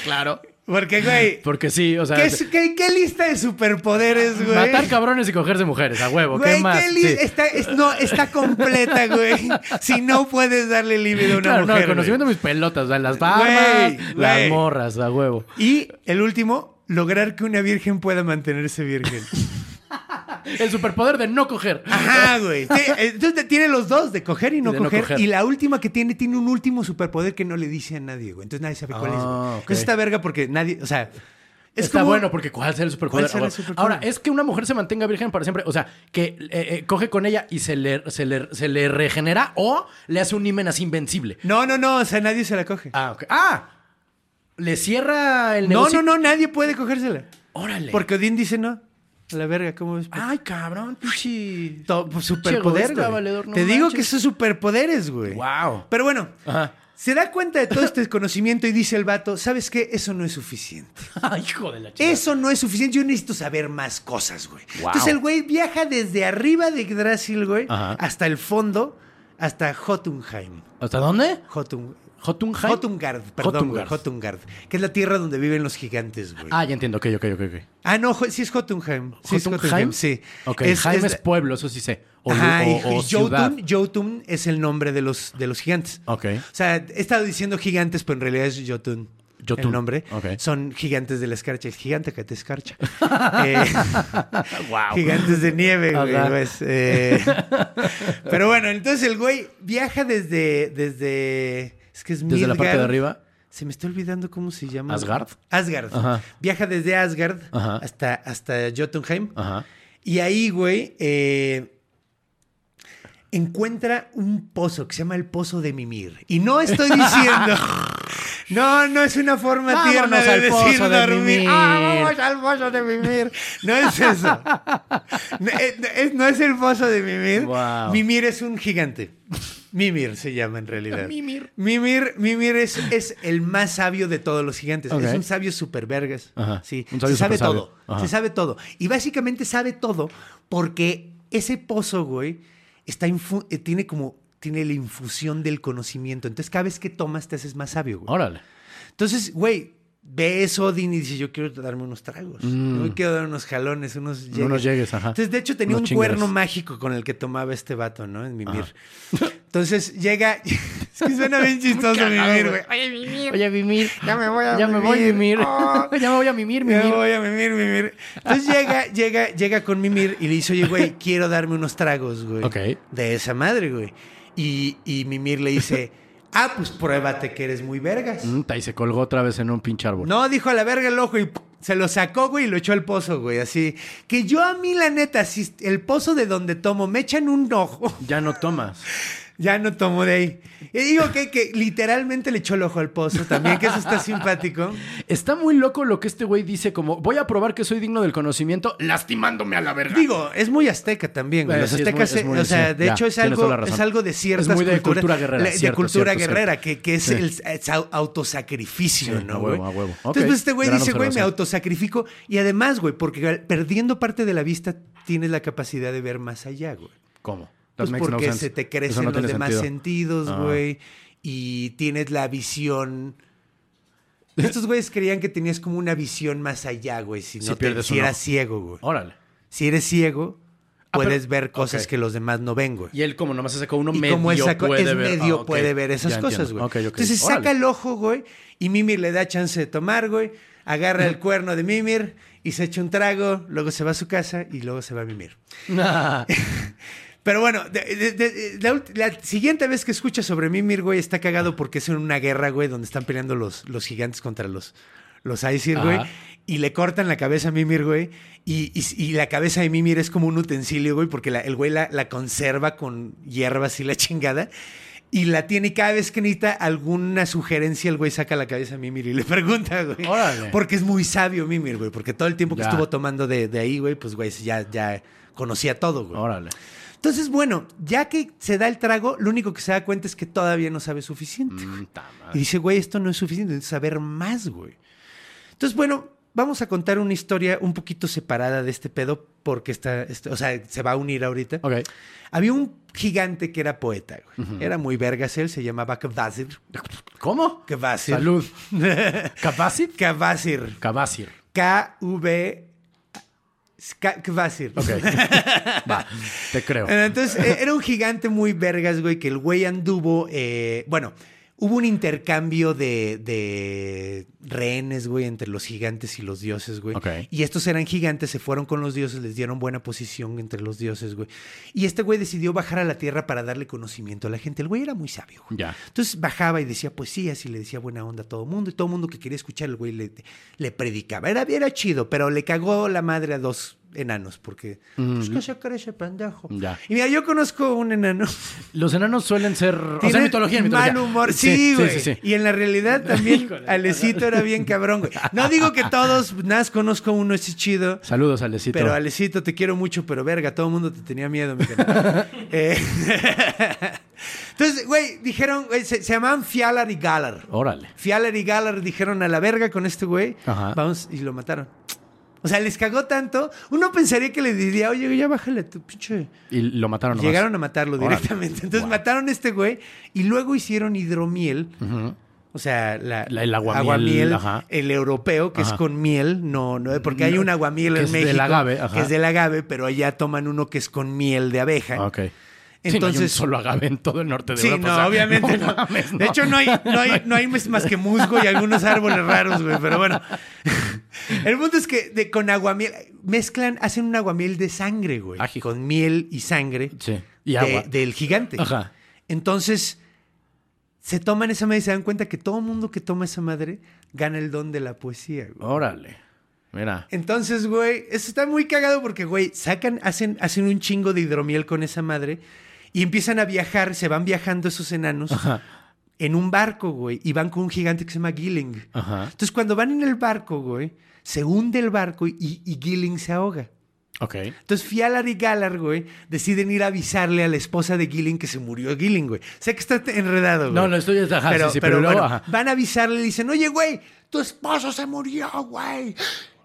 Claro. Porque, güey, Porque sí, o sea... ¿qué, es- qué- qué lista de superpoderes, güey? Matar cabrones y cogerse mujeres, a huevo. Güey, ¿Qué más? qué li- Sí. está, es- no, está completa, güey. Si no puedes darle líbido a una Claro, no, mujer. el conocimiento de güey. mis pelotas, o sea, las barbas, Güey, las güey. morras, a huevo. Y el último, lograr que una virgen pueda mantenerse virgen. El superpoder de no coger. Ajá, güey. Entonces tiene los dos, de coger y no, De no coger. Y la última que tiene, tiene un último superpoder que no le dice a nadie, güey. Entonces nadie sabe cuál es. Ah, güey. Eso está verga porque nadie, o sea... Es Está como- bueno porque ¿cuál será el superpoder? ¿Cuál será el Ah, superpoder? Ahora, es que una mujer se mantenga virgen para siempre. O sea, que eh, eh, coge con ella y se le, se, le, se le regenera o le hace un himen así invencible. No, no, no, o sea, nadie se la coge. Ah, ok. ¡Ah! Le cierra el no, negocio. no, no, nadie puede cogérsela. Órale. Porque Odín dice no. A la verga, ¿cómo ves? Ay, cabrón, pinche. To- pues, superpoder, güey. valedor, no Te digo que son superpoderes, güey. Wow. Pero bueno, Ajá. se da cuenta de todo este conocimiento y dice el vato, ¿sabes qué? Eso no es suficiente. Ay, hijo de la chica. Eso no es suficiente. Yo necesito saber más cosas, güey. Wow. Entonces el güey viaja desde arriba de Yggdrasil, güey, Ajá. hasta el fondo, hasta Jotunheim. ¿Hasta dónde? Jotun... Jotunheim. Jotungard, perdón, güey, Jotungard. Que es la tierra donde viven los gigantes, güey. Ah, ya entiendo. Ok, ok, ok. ok. Ah, no, sí es Jotunheim. Sí es ¿Jotunheim? Sí. Ok, Jaime es, es- pueblo, eso sí sé. O, Ajá, y, o- o y ciudad. Jotun, Jotun es el nombre de los, de los gigantes. Ok. O sea, he estado diciendo gigantes, pero en realidad es Jotun. Jotun, El nombre. ok. Son gigantes de la escarcha. Es gigante que te escarcha. Eh, Wow. gigantes de nieve, güey. Pues, eh. Pero bueno, entonces el güey viaja desde. Desde. Es que es Desde la parte de arriba. Se me está olvidando cómo se llama. ¿Asgard? Asgard. Ajá. Viaja desde Asgard Ajá. hasta, hasta Jotunheim. Ajá. Y ahí, güey, eh, encuentra un pozo que se llama el Pozo de Mimir. Y no estoy diciendo... No, no es una forma Vámonos tierna de decir de dormir. Mimir. Ah, vamos al Pozo de Mimir. No es eso. No es, es- no es el Pozo de Mimir. Wow. Mimir es un gigante. Mimir se llama en realidad. Mimir. Mimir, Mimir es, es el más sabio de todos los gigantes. Es un sabio super vergas. Ajá. Sí. Un sabio se sabe todo. Ajá. Se sabe todo. Y básicamente sabe todo porque ese pozo, güey, está eh, tiene como tiene la infusión del conocimiento. Entonces, cada vez que tomas te haces más sabio, güey. Órale. Entonces, güey, ve eso Odin y dice, yo quiero darme unos tragos. Yo me quiero dar unos jalones, unos llegues. Mm. Unos llegues, ajá. Entonces, de hecho, tenía Unos un chingues. cuerno mágico con el que tomaba este vato, ¿no? En Mimir. Entonces, llega... es que suena bien chistoso Mimir, güey. Oye, Mimir. Ya me voy a Ya me voy, mimir. Mimir. Oh. ya me voy a mimir, Me Mimir. voy a mimir, mimir. Entonces llega, llega, llega con Mimir y le dice, oye, güey, quiero darme unos tragos, güey. Ok. De esa madre, güey. Y, y Mimir le dice, ah, pues pruébate que eres muy vergas. Mm, Y se colgó otra vez en un pinche árbol. No, dijo a la verga el ojo y se lo sacó, güey, y lo echó al pozo, güey. Así. Que yo a mí, la neta, si el pozo de donde tomo me echan un ojo, Ya no tomas. ya no tomo de ahí. Y digo que, que literalmente le echó el ojo al pozo también, que eso está simpático. Está muy loco lo que este güey dice, como voy a probar que soy digno del conocimiento, lastimándome a la verga. Digo, es muy azteca también, güey. Los sí, aztecas, muy- es muy- o sea, sí, de ya, hecho es algo, es algo de ciertas Es muy de culturas- cultura guerrera, De cultura cierto, guerrera, cierto. que, que es Sí. el es autosacrificio, ¿no, a güey? huevo, a huevo. Entonces, pues este güey gran dice, güey, me autosacrifico. Y además, güey, porque perdiendo parte de la vista tienes la capacidad de ver más allá, güey. ¿Cómo? Pues no porque se te crecen no los demás sentido. sentidos, Ah. güey. Y tienes la visión. Estos güeyes creían que tenías como una visión más allá, güey. Si, Si no te- si un eras ciego, güey. Órale. Si eres ciego, Ah, puedes pero- ver cosas que los demás no ven, güey. Y él, como nomás se sacó uno Y medio, como saco- puede es ver. medio Ah, ok. puede ver esas Ya cosas, güey. Entonces Órale. saca el ojo, güey, y Mimir le da chance de tomar, güey. Agarra el cuerno de Mimir y se echa un trago, luego se va a su casa y luego se va a Mimir. Pero bueno, de- de- de- la, siguiente vez que escuchas sobre Mimir, güey, está cagado porque es en una guerra, güey, donde están peleando los, los gigantes contra los, los Aesir, güey. Y le cortan la cabeza a Mimir, güey. Y, y- y la cabeza de Mimir es como un utensilio, güey, porque la- el güey la, la conserva con hierbas y la chingada. Y la tiene y cada vez que necesita alguna sugerencia, el güey saca la cabeza a Mimir y le pregunta, güey. Órale. Porque es muy sabio Mimir, güey. Porque todo el tiempo que Ya. estuvo tomando de, de ahí, güey, pues, güey, ya, ya conocía todo, güey. Órale. Entonces, bueno, ya que se da el trago, lo único que se da cuenta es que todavía no sabe suficiente. Mm. Y dice, güey, esto no es suficiente, necesito saber más, güey. Entonces, bueno, vamos a contar una historia un poquito separada de este pedo, porque está, este- o sea, se va a unir ahorita. Ok. Había un gigante que era poeta, güey. Era muy vergas él, se llamaba Kvasir. ¿Cómo? Kvasir. Salud. ¿Capacit? Kvasir. Cabasir. K-V... Kvasir. Ok. Va, te creo. Entonces, eh, era un gigante muy vergas, güey, que el güey anduvo. eh, bueno, hubo un intercambio de, de rehenes, güey, entre los gigantes y los dioses, güey. Y estos eran gigantes, se fueron con los dioses, les dieron buena posición entre los dioses, güey. Y este güey decidió bajar a la tierra para darle conocimiento a la gente. El güey era muy sabio, güey. Ya. Entonces bajaba y decía poesías y le decía buena onda a todo el mundo. Y todo el mundo que quería escuchar, el güey le, le predicaba. Era, era chido, pero le cagó la madre a dos enanos porque pues que se cree ese pendejo. Mm. Ya. Y mira, yo conozco un enano. Los enanos suelen ser. O sea, mitología, mitología. Mal humor. Sí, güey. Sí, sí, sí. Y en la realidad también Híjole. Alecito era bien cabrón, güey. No digo que todos, nada más conozco uno, ese chido. Saludos, Alecito. Pero Alecito, te quiero mucho, pero verga, todo el mundo te tenía miedo, mi. Eh, Entonces, güey, dijeron, güey, se, se llamaban Fialar y Galar. Órale. Fialar y Galar dijeron a la verga con este güey. Ajá. Vamos, y lo mataron. O sea, les cagó tanto. Uno pensaría que le diría, oye, ya bájale tu pinche. Y lo mataron nomás. Llegaron a matarlo Órale. directamente. Entonces Wow. mataron a este güey y luego hicieron hidromiel. O sea, la, La- el aguamiel, ajá. el europeo, que es con miel, no, no, porque hay un aguamiel Que en es del México agave, ajá. que es del agave, pero allá toman uno que es con miel de abeja. Ok. Entonces, Entonces, solo agave en todo el norte de Sí, Europa. no, o sea, obviamente no no. mames, De no. hecho, no hay, no hay, no hay más que musgo y algunos árboles raros, güey. Pero bueno. El punto es que de- con aguamiel mezclan, hacen un aguamiel de sangre, güey. Ají. Con miel y sangre Sí. Y de- agua. del gigante. Ajá. Entonces, se toman esa madre y se dan cuenta que todo mundo que toma esa madre gana el don de la poesía, güey. Órale. Mira. Entonces, güey, eso está muy cagado porque, güey, sacan, hacen, hacen un chingo de hidromiel con esa madre y empiezan a viajar, se van viajando esos enanos Ajá. en un barco, güey, y van con un gigante que se llama Gilling. Ajá. Entonces, cuando van en el barco, güey, se hunde el barco y, y Gilling se ahoga. Ok. Entonces, Fialar y Galar, güey, deciden ir a avisarle a la esposa de Gilling que se murió Gilling, güey. Sé que está enredado, güey. No, no, estoy. Ajá, pero, sí, sí, pero pero, luego, bueno, ajá. van a avisarle y dicen, oye, güey, tu esposo se murió, güey.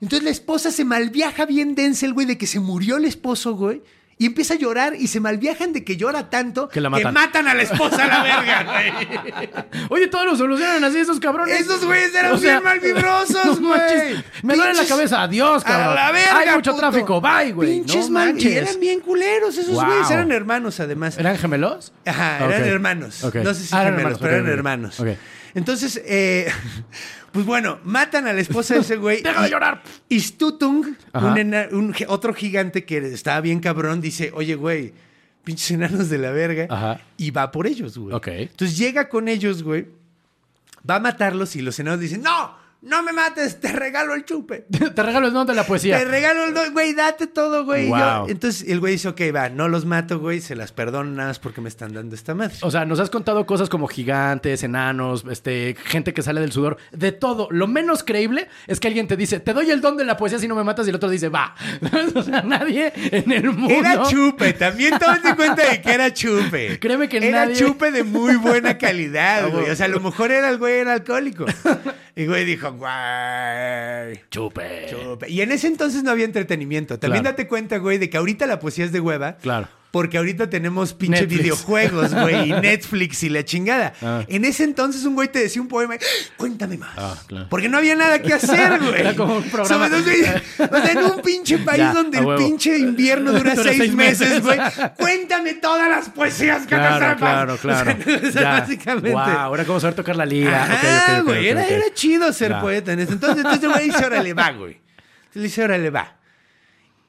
Entonces la esposa se malviaja bien densa, el güey, de que se murió el esposo, güey. Y empieza a llorar y se malviajan de que llora tanto Que la matan. a la esposa a la verga, güey. Oye, todos lo solucionan así, esos cabrones. Esos güeyes eran O sea, bien malvibrosos, no güey. manches, Me duele la cabeza. Adiós, cabrón. A la verga, Hay mucho puto. tráfico. Bye, güey. Pinches no mal- Y manches. eran bien culeros esos Wow. güeyes. Eran hermanos, además. ¿Eran gemelos? Ajá, eran hermanos. No sé si Ah, eran gemelos, hermanos, pero eran hermanos. Entonces, eh, pues bueno, matan a la esposa de ese güey. Deja de llorar. Y Stutung, un, ena- un gi- otro gigante que estaba bien cabrón, dice, oye, güey, pinches enanos de la verga. Ajá. Y va por ellos, güey. Ok. Entonces llega con ellos, güey. Va a matarlos y los enanos dicen, no, no me mates, te regalo el chupe. Te regalo el don de la poesía. Te regalo el do- güey, date todo, güey. Wow. entonces el güey dice, ok, va, no los mato, güey, se las perdono nada más porque me están dando esta madre. O sea, nos has contado cosas como gigantes, enanos, este, gente que sale del sudor, de todo. Lo menos creíble es que alguien te dice, te doy el don de la poesía si no me matas, y el otro dice, va. o sea, nadie en el mundo. Era chupe, también tómate cuenta de que era chupe. Créeme que era nadie- chupe de muy buena calidad, güey. O sea, a lo mejor era el güey era alcohólico. Y güey dijo, güey. Chupe. chupe. Y en ese entonces no había entretenimiento. También Claro. date cuenta, güey, de que ahorita la poesía es de hueva. Claro. Porque ahorita tenemos pinche Netflix. videojuegos, güey, y Netflix y la chingada. Ah. En ese entonces un güey te decía un poema, cuéntame más. Ah, claro. Porque no había nada que hacer, güey. Era como un programa. O sea, en un pinche país Ya, donde el pinche invierno dura, Dura seis, seis meses, güey. Cuéntame todas las poesías que te Claro, sepas. claro, claro. o sea, básicamente. Wow, ahora cómo saber tocar la lira. Ajá, güey. era, chido ser poeta en ese entonces. Entonces el güey dice, órale, va, güey. Entonces le dice, órale, va.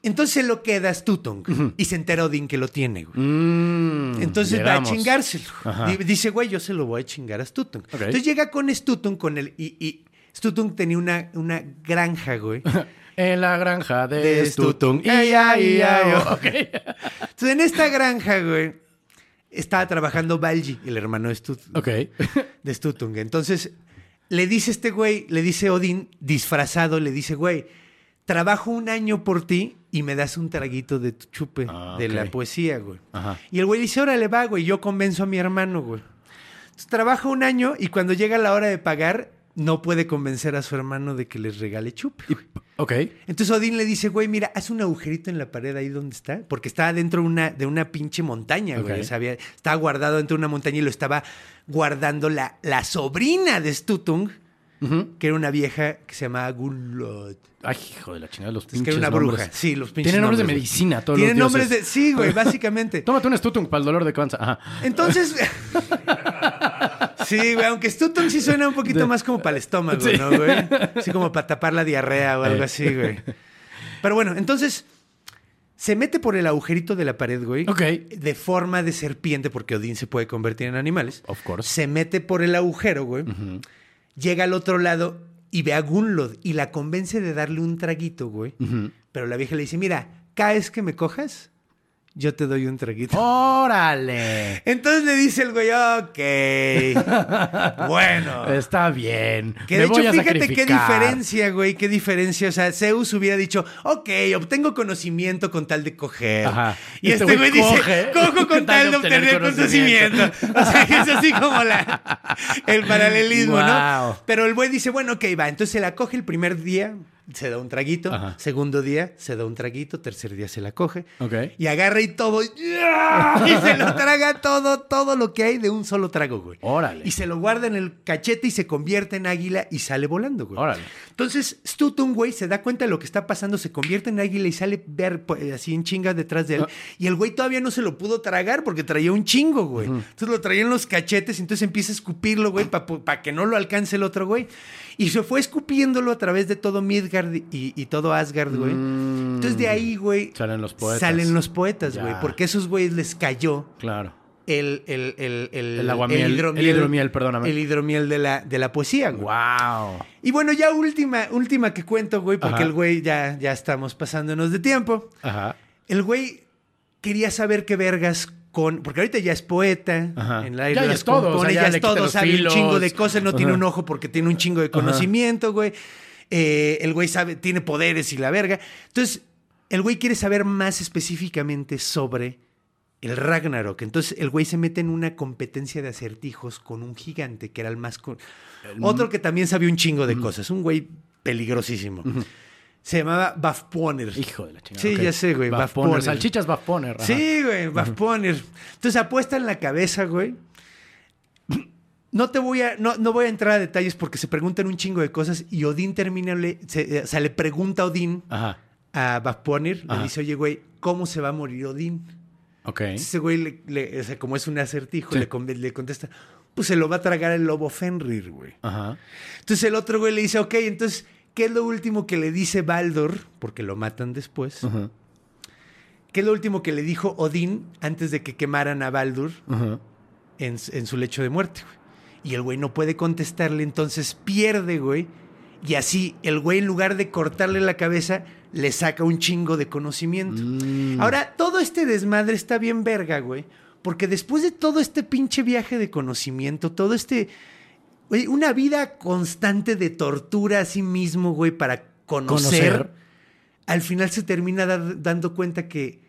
Entonces lo queda Stutong y se entera Odín que lo tiene, güey. Mm, Entonces llegamos. va a chingárselo. Ajá. Dice, güey, yo se lo voy a chingar a Stutong. Ok. Entonces llega con Stutong con el. Y, y Stutong tenía una, una granja, güey. En la granja de, De Stutung. Stutung. Ia. Ok. Entonces en esta granja, güey, estaba trabajando Balji, el hermano de Stutong. Ok. de Stutung. Entonces, le dice este güey, le dice Odín, disfrazado, le dice, güey, trabajo un año por ti y me das un traguito de tu chupe, Ah, de la poesía, güey. Ajá. Y el güey dice, órale, va, güey, yo convenzo a mi hermano, güey. Entonces, trabaja un año y cuando llega la hora de pagar, no puede convencer a su hermano de que les regale chupe. güey. Ok. Entonces Odín le dice, güey, mira, haz un agujerito en la pared ahí donde está, porque estaba dentro de una, de una pinche montaña, güey. Ok. O sea, había- estaba guardado dentro de una montaña y lo estaba guardando la, la sobrina de Stutung, Que era una vieja que se llamaba Gulot. Ay, hijo de la chingada, los Es pinches que era una nombres. bruja. Sí, los pinches Tienen nombres de medicina todos Tienen los nombres de... Sí, güey, básicamente. Tómate un Stutung para el dolor de panza. Ajá. Entonces... Sí, güey, aunque Stutung sí suena un poquito más como para el estómago, Sí. ¿no, güey? Así como para tapar la diarrea o algo Eh. así, güey. Pero bueno, entonces se mete por el agujerito de la pared, güey. Ok. De forma de serpiente, porque Odín se puede convertir en animales. Of course. Se mete por el agujero, güey. Llega al otro lado y ve a Gunlod y la convence de darle un traguito, güey. Pero la vieja le dice, mira, cada vez que me cojas, yo te doy un traguito. ¡Órale! Entonces le dice el güey, ok, bueno. Está bien. Que Me de voy hecho, a fíjate qué diferencia, güey, qué diferencia. O sea, Zeus hubiera dicho, ok, obtengo conocimiento con tal de coger. Ajá. Y este, güey dice, coge cojo con tal de obtener conocimiento. O sea, que es así como la, el paralelismo, Wow. ¿no? Pero el güey dice, bueno, ok, va. Entonces se la coge el primer día, se da un traguito. Ajá. Segundo día, se da un traguito. Tercer día se la coge. Y agarra y todo. ¡ya! Y se lo traga todo, todo lo que hay de un solo trago, güey. Órale. Y se lo guarda en el cachete y se convierte en águila y sale volando, güey. Órale. Entonces, Stutung, güey, se da cuenta de lo que está pasando, se convierte en águila y sale ver pues, así en chinga detrás de él. Ah. Y el güey todavía no se lo pudo tragar porque traía un chingo, güey. Entonces lo traía en los cachetes y entonces empieza a escupirlo, güey, para que no lo alcance el otro, güey. Y se fue escupiéndolo a través de todo Midgard y, y todo Asgard, güey. Entonces de ahí, güey, Mm. Salen los poetas. salen los poetas, güey. Porque a esos güeyes les cayó Claro. el, el, el, el, El aguamiel, el hidromiel, perdóname. El hidromiel de la, de la poesía, güey. Wow. Y bueno, ya última, última que cuento, güey, porque Ajá. el güey ya, ya estamos pasándonos de tiempo. Ajá. El güey quería saber qué vergas con. Porque ahorita ya es poeta. Ajá. En la, Ya, es todo, compone, o sea, ya ya le es todo, sabe un chingo de cosas, no tiene un ojo porque tiene un chingo de conocimiento, güey. Eh, el güey sabe, tiene poderes y la verga. Entonces, el güey quiere saber más específicamente sobre el Ragnarok. Entonces, el güey se mete en una competencia de acertijos con un gigante que era el más. Otro que también sabía un chingo de cosas. Un güey peligrosísimo. Se llamaba Bafponer. Hijo de la chingada. Sí, ya sé, güey. Baf Bafponer. Poner. Salchichas Baf Poner. ajá. Sí, güey, Bafponer. Entonces apuesta en la cabeza, güey. No te voy a, no, no voy a entrar a detalles porque se preguntan un chingo de cosas y Odín termina, le, se- o sea, le pregunta a Odín, Ajá. a Bafponer, le dice, oye, güey, ¿cómo se va a morir Odín? Ok. Ese güey, le, le- o sea, como es un acertijo, Sí. le, le contesta, pues se lo va a tragar el lobo Fenrir, güey. Ajá. Entonces el otro güey le dice, ok, entonces, ¿qué es lo último que le dice Baldur? Porque lo matan después. ¿Qué es lo último que le dijo Odín antes de que quemaran a Baldur en su lecho de muerte? güey? Y el güey no puede contestarle, entonces pierde, güey. Y así el güey, en lugar de cortarle la cabeza, le saca un chingo de conocimiento. Mm. Ahora, todo este desmadre está bien verga, güey. Porque después de todo este pinche viaje de conocimiento, todo este... güey, una vida constante de tortura a sí mismo, güey, para conocer, Conocer. al final se termina dando cuenta que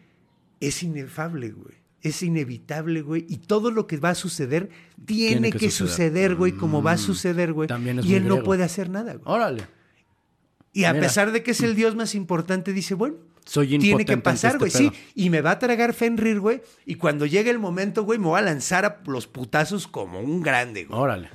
es inefable, güey. Es inevitable, güey. Y todo lo que va a suceder tiene, Tiene que, que suceder, güey, como va a Mm. suceder, güey. También es Y él no puede hacer nada, güey. Órale. Y a Mira. pesar de que es el dios más importante, dice, bueno, Soy tiene que pasar, este güey. sí, pedo. y me va a tragar Fenrir, güey. Y cuando llegue el momento, güey, me voy a lanzar a los putazos como un grande, güey. Órale.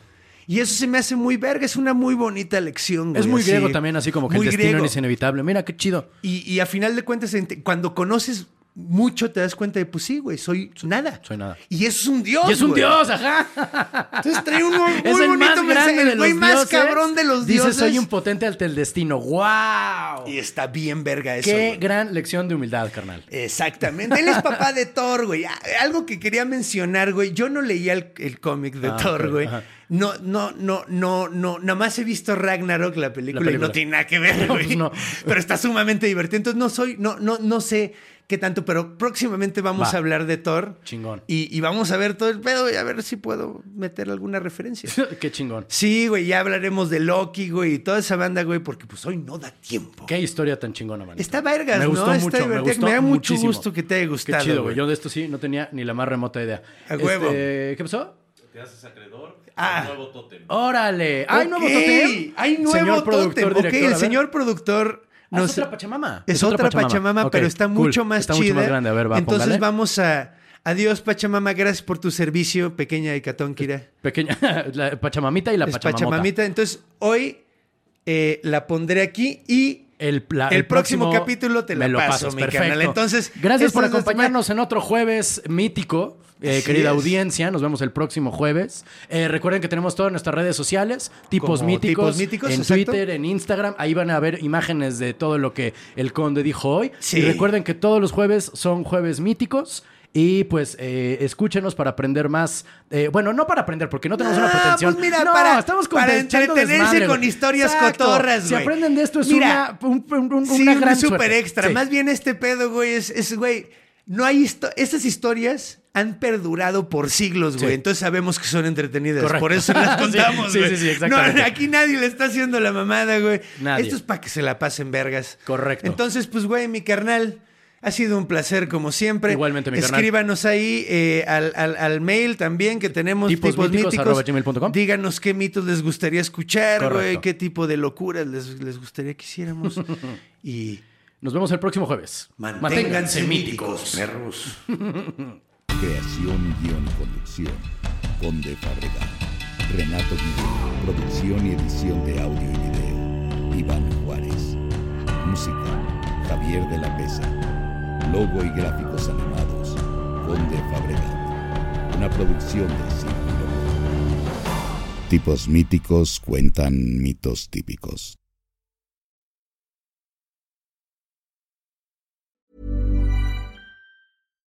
Y eso se me hace muy verga, es una muy bonita lección, güey. Es muy así. griego también, así como que Muy el destino griego. es inevitable. Mira qué chido. Y, y a final de cuentas, ent- cuando conoces mucho, te das cuenta de, pues sí, güey, soy nada. Soy nada. Y eso es un dios, y es un güey. dios, ajá. Entonces trae un muy, es el bonito más mensaje, grande de el los güey más cabrón de los Dice, dioses. soy impotente ante el destino. ¡Wow! Y está bien verga eso, Qué güey. gran lección de humildad, carnal. Exactamente. Él es papá de Thor, güey. Algo que quería mencionar, güey. Yo no leía el, el cómic de Ah, Thor, güey. ajá. No, no, no, no, no. Nada más he visto Ragnarok, la película, La y no tiene nada que ver, No, güey. pues no. Pero está sumamente divertido. Entonces no soy, no, no, no sé qué tanto, pero próximamente vamos Va. a hablar de Thor. Chingón. Y, y vamos a ver todo el pedo y a ver si puedo meter alguna referencia. qué chingón. Sí, güey, ya hablaremos de Loki, güey, y toda esa banda, güey, porque pues hoy no da tiempo. Qué historia tan chingona, man. Está vergas, Me ¿no? gustó Está mucho, me divertida. gustó Me da mucho muchísimo. gusto que te haya gustado, Qué chido, güey. Yo de esto sí no tenía ni la más remota idea. A huevo. Este, ¿Qué pasó? Te haces acreedor Ah. nuevo tótem. ¡Órale! ¡Hay Ok, nuevo totem! Hay nuevo Señor productor, tótem. Ok, director, a el señor productor. Ah, no es otra Pachamama. Es, otra Pachamama, Ok, pero está cool. mucho más Está chida. mucho más grande. A ver, va, Entonces póngale. vamos a. Adiós, Pachamama. Gracias por tu servicio, pequeña Hecatón, Kira. Pequeña, la Pachamamita y la Es Pachamamota. Pachamamita. Entonces, hoy eh, la pondré aquí y. El, la- El próximo capítulo te la me lo paso, pasas, mi perfecto. carnal. Entonces, gracias por es acompañarnos en otro jueves mítico. Eh, querida es. audiencia, nos vemos el próximo jueves. Eh, recuerden que tenemos todas nuestras redes sociales, tipos míticos, Tipos Míticos, en exacto. Twitter, en Instagram. Ahí van a ver imágenes de todo lo que el conde dijo hoy. Sí. Y recuerden que todos los jueves son jueves míticos. Y pues eh, escúchenos para aprender más. eh, bueno, no para aprender, porque no tenemos una Ah, pretensión. pues mira, no, para- estamos con para entretenerse desmadre, con historias Exacto. cotorras, Si güey. aprenden de esto, es Mira, una, un- un- un- Sí, una un gran super suerte. extra. Sí. Más bien este pedo, güey, es, güey, no hay histo- estas historias han perdurado por siglos, güey. Sí. Entonces sabemos que son entretenidas. Correcto. Por eso las contamos, sí, güey. sí, sí. No, aquí nadie le está haciendo la mamada, güey. Nadie. Esto es para que se la pasen vergas. Correcto. Entonces, pues, güey, mi carnal. Ha sido un placer como siempre. Igualmente, mi carnal. Escríbanos ahí eh, al, al- al mail también que tenemos Tipos tipos, míticos míticos. Díganos qué mitos les gustaría escuchar, güey, qué tipo de locuras les, les gustaría que hiciéramos. y Nos vemos el próximo jueves. manténganse míticos, perros. Creación, guion conducción. Conde Fabregat. Renato Guillén. Producción y edición de audio y video. Iván Juárez. Música. Javier de la Pesa. Logo y gráficos animados. Conde Fabregat. Una producción de Círculo. Tipos míticos cuentan mitos típicos.